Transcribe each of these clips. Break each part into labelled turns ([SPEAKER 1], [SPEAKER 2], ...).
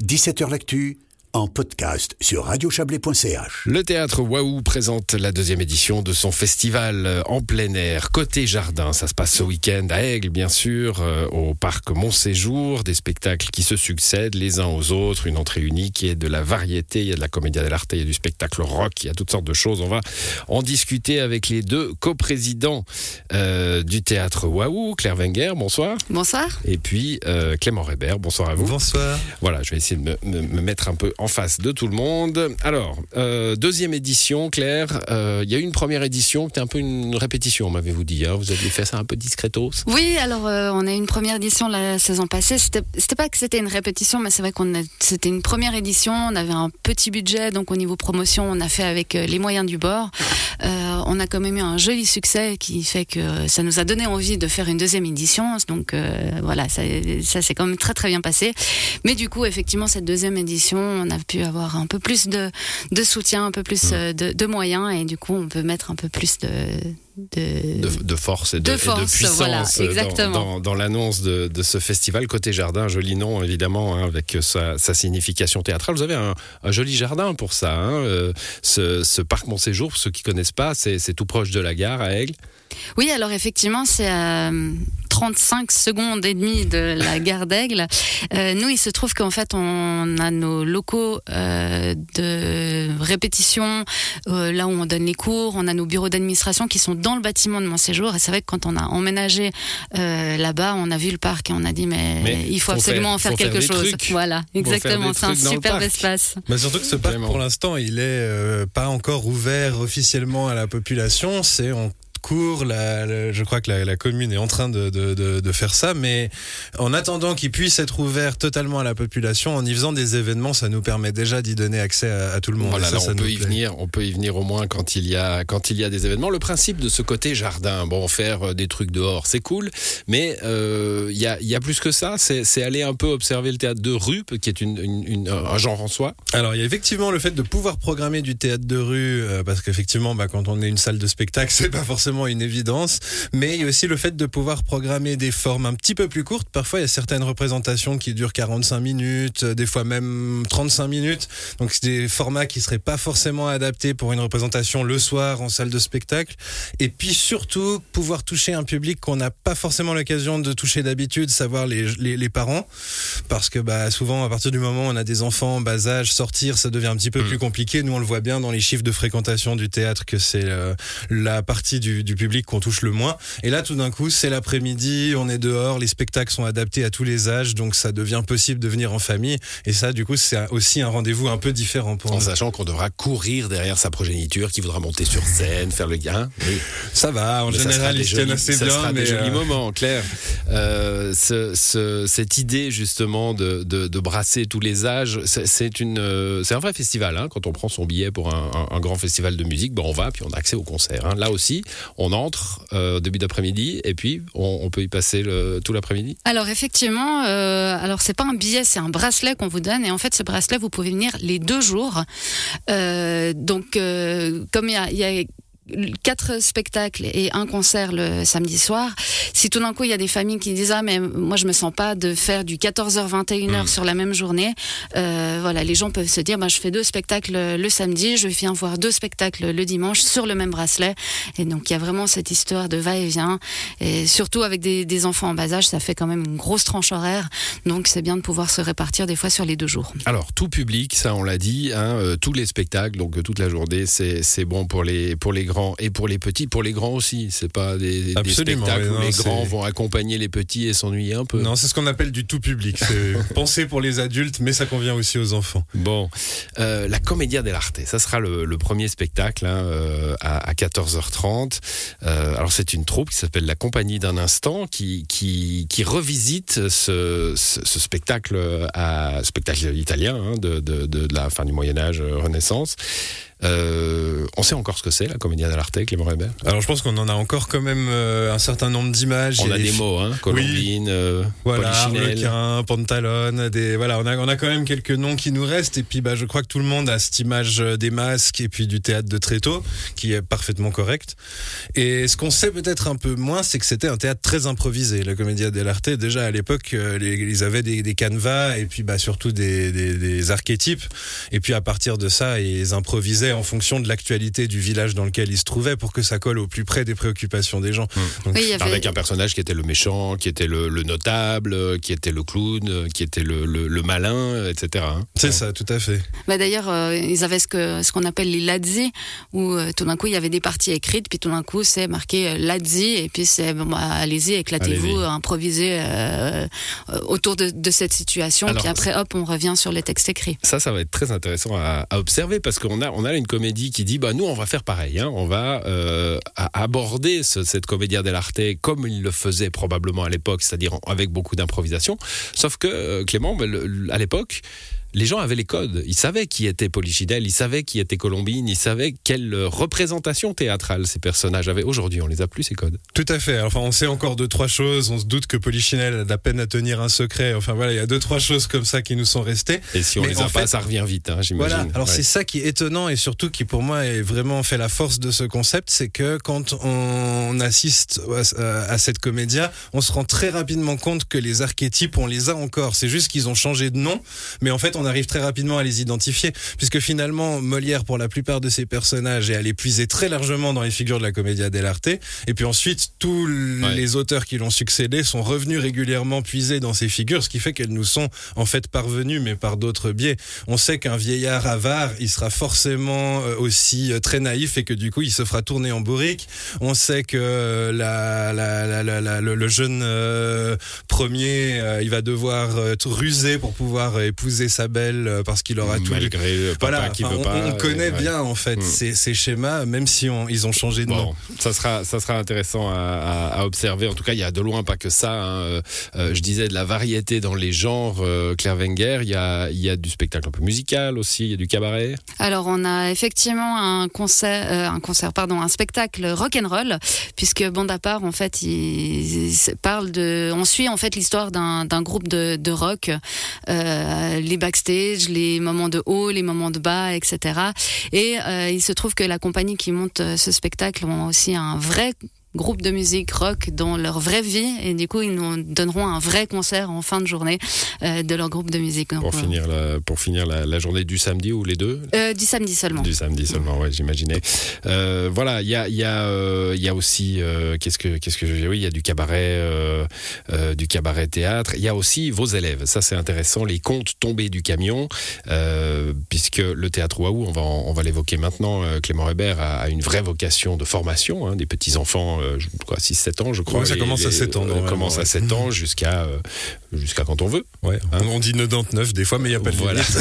[SPEAKER 1] 17h L'actu en podcast sur radiochablais.ch.
[SPEAKER 2] Le théâtre Waouh présente la deuxième édition de son festival euh, en plein air, côté jardin. Ça se passe ce week-end à Aigle, bien sûr, euh, au parc Montséjour. Des spectacles qui se succèdent les uns aux autres, une entrée unique. Il y a de la variété, il y a de la comédia dell'arte, il y a du spectacle rock, il y a toutes sortes de choses. On va en discuter avec les deux coprésidents euh, du théâtre Waouh, Claire Wenger, bonsoir.
[SPEAKER 3] Bonsoir.
[SPEAKER 2] Et puis euh, Clément Rébert, bonsoir à vous.
[SPEAKER 4] Bonsoir.
[SPEAKER 2] Voilà, je vais essayer de me, me- me mettre un peu en face de tout le monde. Alors, euh, deuxième édition, Claire. euh, Il y a eu une première édition, c'était un peu une répétition, m'avez-vous dit. hein. Vous aviez fait ça un peu discretos.
[SPEAKER 3] Oui, alors euh, on a eu une première édition la saison passée. C'était pas que c'était une répétition, mais c'est vrai qu'on c'était une première édition. On avait un petit budget, donc au niveau promotion, on a fait avec les moyens du bord. On a quand même eu un joli succès qui fait que ça nous a donné envie de faire une deuxième édition. Donc voilà, ça, ça s'est quand même très très bien passé. Mais du coup, effectivement, cette deuxième édition, on a pu avoir un peu plus de, de soutien, un peu plus euh, de, de moyens, et du coup, on peut mettre un peu plus de, de,
[SPEAKER 2] De, de force et de, et
[SPEAKER 3] force,
[SPEAKER 2] puissance
[SPEAKER 3] voilà,
[SPEAKER 2] dans, dans- dans l'annonce de, ce festival. Côté jardin, joli nom évidemment, hein, avec sa, sa signification théâtrale. Vous avez un, un joli jardin pour ça. hein, euh, ce, ce parc Montséjour, pour ceux qui connaissent pas, c'est tout proche de la gare à Aigle.
[SPEAKER 3] Oui, alors effectivement, c'est euh, 35 secondes et demie de la gare d'Aigle. Euh, nous, il se trouve qu'en fait, on a nos locaux euh, de répétition, euh, là où on donne les cours, on a nos bureaux d'administration qui sont dans le bâtiment de mon séjour. Et c'est vrai que quand on a emménagé euh, là-bas, on a vu le parc et on a dit, mais,
[SPEAKER 2] Mais
[SPEAKER 3] il faut
[SPEAKER 2] faut
[SPEAKER 3] absolument
[SPEAKER 2] faire-
[SPEAKER 3] en faire quelque chose.
[SPEAKER 2] trucs.
[SPEAKER 3] Voilà, exactement. C'est un superbe espace.
[SPEAKER 4] Bah surtout que ce parc, pour l'instant, il est euh, pas encore ouvert officiellement à la population. C'est La, la- je crois que la, la commune est en train de, de, de, de faire ça, mais en attendant qu'il puisse être ouvert totalement à la population, en y faisant des événements, ça nous permet déjà d'y donner accès à, à tout le monde.
[SPEAKER 2] Voilà,
[SPEAKER 4] ça,
[SPEAKER 2] là, on peut y
[SPEAKER 4] plaît.
[SPEAKER 2] venir, on peut y venir au moins quand il y a quand il y a des événements. Le principe de ce côté jardin, bon, faire euh, des trucs dehors, c'est cool, mais euh, il y a y a plus que ça. C'est c'est aller un peu observer le théâtre de rue, qui est une, une- une- un genre en soi.
[SPEAKER 4] Alors, il y a effectivement le fait de pouvoir programmer du théâtre de rue, euh, parce qu'effectivement, bah, quand on est une salle de spectacle, c'est pas forcément une évidence. Mais il y a aussi le fait de pouvoir programmer des formes un petit peu plus courtes. Parfois, il y a certaines représentations qui durent 45 minutes, euh, des fois même 35 minutes. Donc, c'est des formats qui seraient pas forcément adaptés pour une représentation le soir en salle de spectacle. Et puis surtout, pouvoir toucher un public qu'on n'a pas forcément l'occasion de toucher d'habitude, savoir les, les, les parents parce que bah, souvent à partir du moment où on a des enfants en bas âge, sortir ça devient un petit peu
[SPEAKER 2] Mm.
[SPEAKER 4] plus compliqué. Nous on le voit bien dans les chiffres de fréquentation du théâtre que c'est euh, la partie du, du public qu'on touche le moins. Et là tout d'un coup c'est l'après-midi, on est dehors, les spectacles sont adaptés à tous les âges, donc ça devient possible de venir en famille. Et ça du coup c'est aussi un rendez-vous un peu différent pour
[SPEAKER 2] En
[SPEAKER 4] nous.
[SPEAKER 2] sachant qu'on devra courir derrière sa progéniture, qui voudra monter sur scène, faire le gain. Oui.
[SPEAKER 4] Ça va, en
[SPEAKER 2] Mais
[SPEAKER 4] général
[SPEAKER 2] des
[SPEAKER 4] ils tiennent
[SPEAKER 2] jolis-
[SPEAKER 4] assez
[SPEAKER 2] ça
[SPEAKER 4] bien.
[SPEAKER 2] sera des
[SPEAKER 4] mais,
[SPEAKER 2] jolis
[SPEAKER 4] euh,
[SPEAKER 2] moments, Claire. Euh, ce- ce- cette idée justement de, de- de brasser tous les âges, c'est- une, euh, c'est un vrai festival. hein. Quand on prend son billet pour un, un- un grand festival de musique, ben on va puis on a accès au concert. hein. Là aussi, on entre euh, début d'après-midi et puis on, peut y passer tout l'après-midi.
[SPEAKER 3] Alors effectivement, euh, alors c'est pas un billet, c'est un bracelet qu'on vous donne et en fait ce bracelet vous pouvez venir les deux jours. Euh, donc comme il y a quatre spectacles et un concert le samedi soir. Si tout d'un coup il y a des familles qui disent ah mais moi je me sens pas de faire du 14h 21h
[SPEAKER 2] Mm.
[SPEAKER 3] sur la même journée, euh, voilà les gens peuvent se dire bah je fais deux spectacles le samedi, je viens voir deux spectacles le dimanche sur le même bracelet et donc il y a vraiment cette histoire de va-et-vient et surtout avec des, des enfants en bas âge ça fait quand même une grosse tranche horaire donc c'est bien de pouvoir se répartir des fois sur les deux jours.
[SPEAKER 2] Alors tout public, ça on l'a dit, hein, euh, tous les spectacles, donc toute la journée, c'est bon pour les pour les grands et pour les petits, pour les grands aussi. C'est pas des, des
[SPEAKER 4] Absolument,
[SPEAKER 2] spectacles où les grands vont accompagner les petits et s'ennuyer un peu.
[SPEAKER 4] Non, c'est ce qu'on appelle du tout public. C'est pensé pour les adultes, mais ça convient aussi aux enfants.
[SPEAKER 2] Bon, euh, la Commedia dell'arte, ça sera le, le premier spectacle hein, euh, à, à 14h30. Euh, alors c'est une troupe qui s'appelle La Compagnie d'un instant qui, qui, qui revisite ce, ce, ce spectacle, à, spectacle italien hein, de, de, de la fin du Moyen Âge, Renaissance. Euh, on sait encore ce que c'est la Commedia comédia dell'arte, Clément Rébert?
[SPEAKER 4] Alors je pense qu'on en a encore quand même euh, un certain nombre d'images.
[SPEAKER 2] On
[SPEAKER 4] Il y
[SPEAKER 2] a des mots, hein, Colombine, euh,
[SPEAKER 4] Voilà, Pantalone, des voilà, on a on a quand même quelques noms qui nous restent et puis bah je crois que tout le monde a cette image euh, des masques et puis du théâtre de Tréteau qui est parfaitement correct. Et ce qu'on sait peut-être un peu moins, c'est que c'était un théâtre très improvisé. La Commedia dell'arte déjà à l'époque, les- ils avaient des, des canevas et puis bah surtout des, des, des archétypes et puis à partir de ça, ils improvisaient en fonction de l'actualité du village dans lequel ils se trouvaient pour que ça colle au plus près des préoccupations des gens. Donc,
[SPEAKER 3] Oui, il y avait-
[SPEAKER 2] Avec un personnage qui était le méchant, qui était le, le notable, euh, qui était le clown, euh, qui était le, le- le malin, euh, etc. hein.
[SPEAKER 4] c'est ça, tout à fait.
[SPEAKER 3] Bah, D'ailleurs, euh, ils avaient ce que ce qu'on appelle les lazzi, où euh, tout d'un coup il y avait des parties écrites, puis tout d'un coup c'est marqué lazzi, et puis c'est bon, bah, allez-y, éclatez-vous, improvisez euh, autour de, de cette situation,
[SPEAKER 2] Alors,
[SPEAKER 3] puis après hop, on revient sur les textes écrits.
[SPEAKER 2] Ça, ça va être très intéressant à, à observer parce qu'on a, on a une comédie qui dit, bah nous, on va faire pareil. hein. on va euh, aborder ce- cette comédia dell'arte comme il le faisait probablement à l'époque, c'est-à-dire avec beaucoup d'improvisation. Sauf que euh, Clément, bah, à l'époque. Les gens avaient les codes, ils savaient qui était Polichinelle, ils savaient qui était Colombine, ils savaient quelle représentation théâtrale ces personnages avaient. Aujourd'hui, on les a plus ces codes.
[SPEAKER 4] Tout à fait. Enfin, on sait encore deux trois choses. On se doute que Polichinelle a de la peine à tenir un secret. Enfin voilà, il y a deux trois choses comme ça qui nous sont restées.
[SPEAKER 2] Et si on
[SPEAKER 4] Mais
[SPEAKER 2] les a
[SPEAKER 4] en
[SPEAKER 2] pas,
[SPEAKER 4] fait-
[SPEAKER 2] ça revient vite, hein, j'imagine.
[SPEAKER 4] Voilà. Alors
[SPEAKER 2] Ouais.
[SPEAKER 4] c'est ça qui est étonnant et surtout qui pour moi est vraiment fait la force de ce concept, c'est que quand on assiste à, cette comédia, on se rend très rapidement compte que les archétypes, on les a encore. C'est juste qu'ils ont changé de nom, mais en fait on arrive très rapidement à les identifier, puisque finalement Molière pour la plupart de ses personnages est allé puiser très largement dans les figures de la comédia dell'arte, et puis ensuite tous
[SPEAKER 2] Ouais.
[SPEAKER 4] les auteurs qui l'ont succédé sont revenus régulièrement puiser dans ces figures, ce qui fait qu'elles nous sont en fait parvenues, mais par d'autres biais. On sait qu'un vieillard avare, il sera forcément euh, aussi euh, très naïf et que du coup, il se fera tourner en bourrique. On sait que euh, la, le, jeune euh, premier, euh, il va devoir euh, ruser pour pouvoir épouser sa euh, parce qu'il aura tout.
[SPEAKER 2] Malgré le papa
[SPEAKER 4] Voilà,
[SPEAKER 2] qui veut
[SPEAKER 4] on,
[SPEAKER 2] pas.
[SPEAKER 4] on connaît
[SPEAKER 2] ouais.
[SPEAKER 4] bien en fait
[SPEAKER 2] Mm.
[SPEAKER 4] ces, ces schémas, même si on, ils ont changé de nom.
[SPEAKER 2] Ça sera, ça sera intéressant à, à- à observer. En tout cas, il y a de loin pas que ça. hein. Euh, euh, je disais de la variété dans les genres. euh, Claire Wenger, il y a, il y a du spectacle un peu musical aussi, il y a du cabaret.
[SPEAKER 3] Alors on a effectivement un concert, euh, un concert, pardon, un spectacle rock and roll, puisque Bande à part en fait, il, il parle de, on suit en fait l'histoire d'un d'un groupe de, de rock, euh, les backstage, les moments de haut, les moments de bas, etc. Et euh, il se trouve que la compagnie qui monte euh, ce spectacle ont aussi un vrai groupe de musique rock dans leur vraie vie et du coup ils nous donneront un vrai concert en fin de journée euh, de leur groupe de musique. Donc,
[SPEAKER 2] Pour finir, la, pour finir la, la journée du samedi ou les deux?
[SPEAKER 3] Euh, du samedi seulement.
[SPEAKER 2] Du samedi seulement, ouais, j'imaginais. Euh, voilà, il y a, y, a, y a aussi, qu'est-ce que, qu'est-ce que je oui, il y a du cabaret, du cabaret théâtre. Il y a aussi vos élèves. Ça, c'est intéressant. Les contes tombés du camion, puisque le théâtre Waouh, on va, on va l'évoquer maintenant. Clément Hébert a, a une vraie vocation de formation, hein, des petits enfants, 6-7 ans, je crois.
[SPEAKER 4] Ça commence à
[SPEAKER 2] les-
[SPEAKER 4] 7 ans,
[SPEAKER 2] commence à
[SPEAKER 4] ouais.
[SPEAKER 2] 7 ans jusqu'à, euh, jusqu'à quand on veut.
[SPEAKER 4] Ouais,
[SPEAKER 2] Hein
[SPEAKER 4] on dit 99 des fois, mais il n'y a pas de
[SPEAKER 2] Voilà.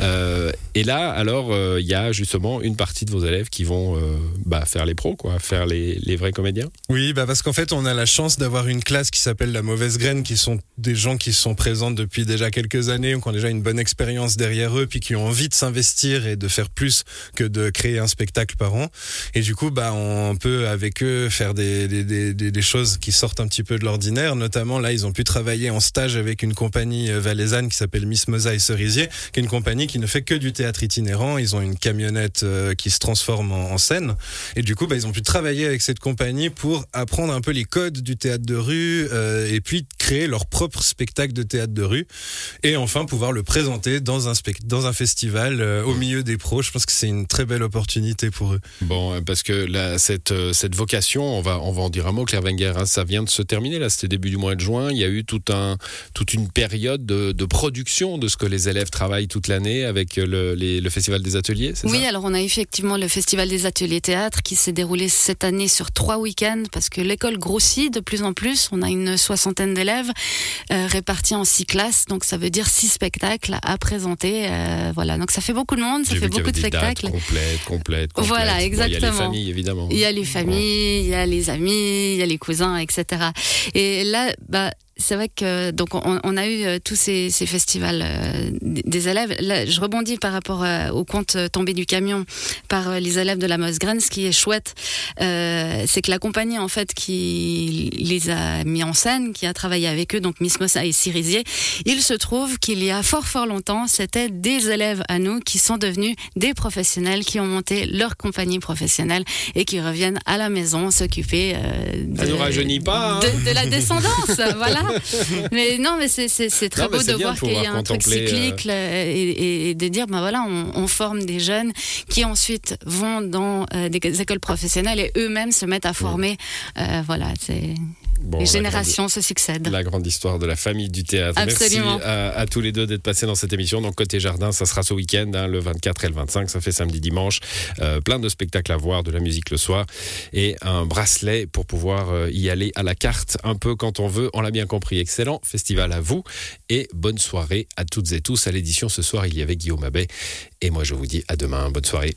[SPEAKER 2] Euh, et là, alors, euh, il y a justement une partie de vos élèves qui vont euh, bah, faire les pros, quoi, faire les, les vrais comédiens.
[SPEAKER 4] Oui, bah parce qu'en fait, on a la chance d'avoir une classe qui s'appelle la mauvaise graine, qui sont des gens qui sont présents depuis déjà quelques années, qui ont déjà une bonne expérience derrière eux, puis qui ont envie de s'investir et de faire plus que de créer un spectacle par an. Et du coup, bah, on peut avec eux faire des, des, des- des choses qui sortent un petit peu de l'ordinaire. Notamment, là, ils ont pu travailler en stage avec une compagnie euh, valaisanne qui s'appelle Miss Mosa et Cerisier, qui est une compagnie qui ne fait que du théâtre itinérant. Ils ont une camionnette euh, qui se transforme en, scène. Et du coup, bah, ils ont pu travailler avec cette compagnie pour apprendre un peu les codes du théâtre de rue euh, et puis créer leur propre spectacle de théâtre de rue et enfin pouvoir le présenter dans un, dans un festival au milieu des pros. Je pense que c'est une très belle opportunité pour eux.
[SPEAKER 2] Bon, parce que là, cette, cette vocation, on va, on va en dire un mot, Claire Wenger, hein, ça vient de se terminer, là, c'était début du mois de juin, il y a eu tout un, toute une période de, de production de ce que les élèves travaillent toute l'année avec euh, le, les- le Festival des Ateliers, c'est
[SPEAKER 3] Oui,
[SPEAKER 2] ça?
[SPEAKER 3] alors on a effectivement le Festival des ateliers théâtre qui s'est déroulé cette année sur trois week-ends parce que l'école grossit de plus en plus. On a une soixantaine d'élèves euh, répartis en six classes, donc ça veut dire six spectacles à présenter. euh, voilà, donc ça fait beaucoup de monde, ça fait beaucoup de spectacles.
[SPEAKER 2] complètes, complètes, complètes.
[SPEAKER 3] Voilà,
[SPEAKER 2] Bon, il y a les
[SPEAKER 3] exactement.
[SPEAKER 2] familles, évidemment.
[SPEAKER 3] Il y a les familles, il y a les amis, il y a les cousins, etc. Et là, bah, c'est vrai que donc on, on a eu euh, tous ces, ces festivals euh, des élèves. Là, je rebondis par rapport euh, au conte tombé du camion par les élèves de la Mosgraine. Ce qui est chouette, euh, c'est que la compagnie en fait qui les a mis en scène, qui a travaillé avec eux, donc Miss Mossa et Cerisier, il se trouve qu'il y a fort fort longtemps, c'était des élèves à nous qui sont devenus des professionnels, qui ont monté leur compagnie professionnelle et qui reviennent à la maison s'occuper euh,
[SPEAKER 2] Ça nous rajeunit pas, hein.
[SPEAKER 3] de, de la descendance, voilà. Mais non, mais c'est très
[SPEAKER 2] Non,
[SPEAKER 3] beau de voir qu'il y a un truc
[SPEAKER 2] euh,
[SPEAKER 3] cyclique et, de dire, ben voilà, on, on forme des jeunes qui ensuite vont dans euh, des écoles professionnelles et eux-mêmes se mettent à former. Euh, voilà, c'est
[SPEAKER 2] Bon,
[SPEAKER 3] les générations se succèdent.
[SPEAKER 2] La grande histoire de la famille du théâtre.
[SPEAKER 3] Absolument.
[SPEAKER 2] Merci à, à tous les deux d'être passés dans cette émission. Donc côté jardin, ça sera ce week-end, hein, le 24 et le 25, ça fait samedi dimanche. Euh, plein de spectacles à voir, de la musique le soir et un bracelet pour pouvoir euh, y aller à la carte un peu quand on veut. On l'a bien compris. Excellent festival à vous et bonne soirée à toutes et tous. À l'édition ce soir, il y avait Guillaume Abbé et moi je vous dis à demain. Bonne soirée.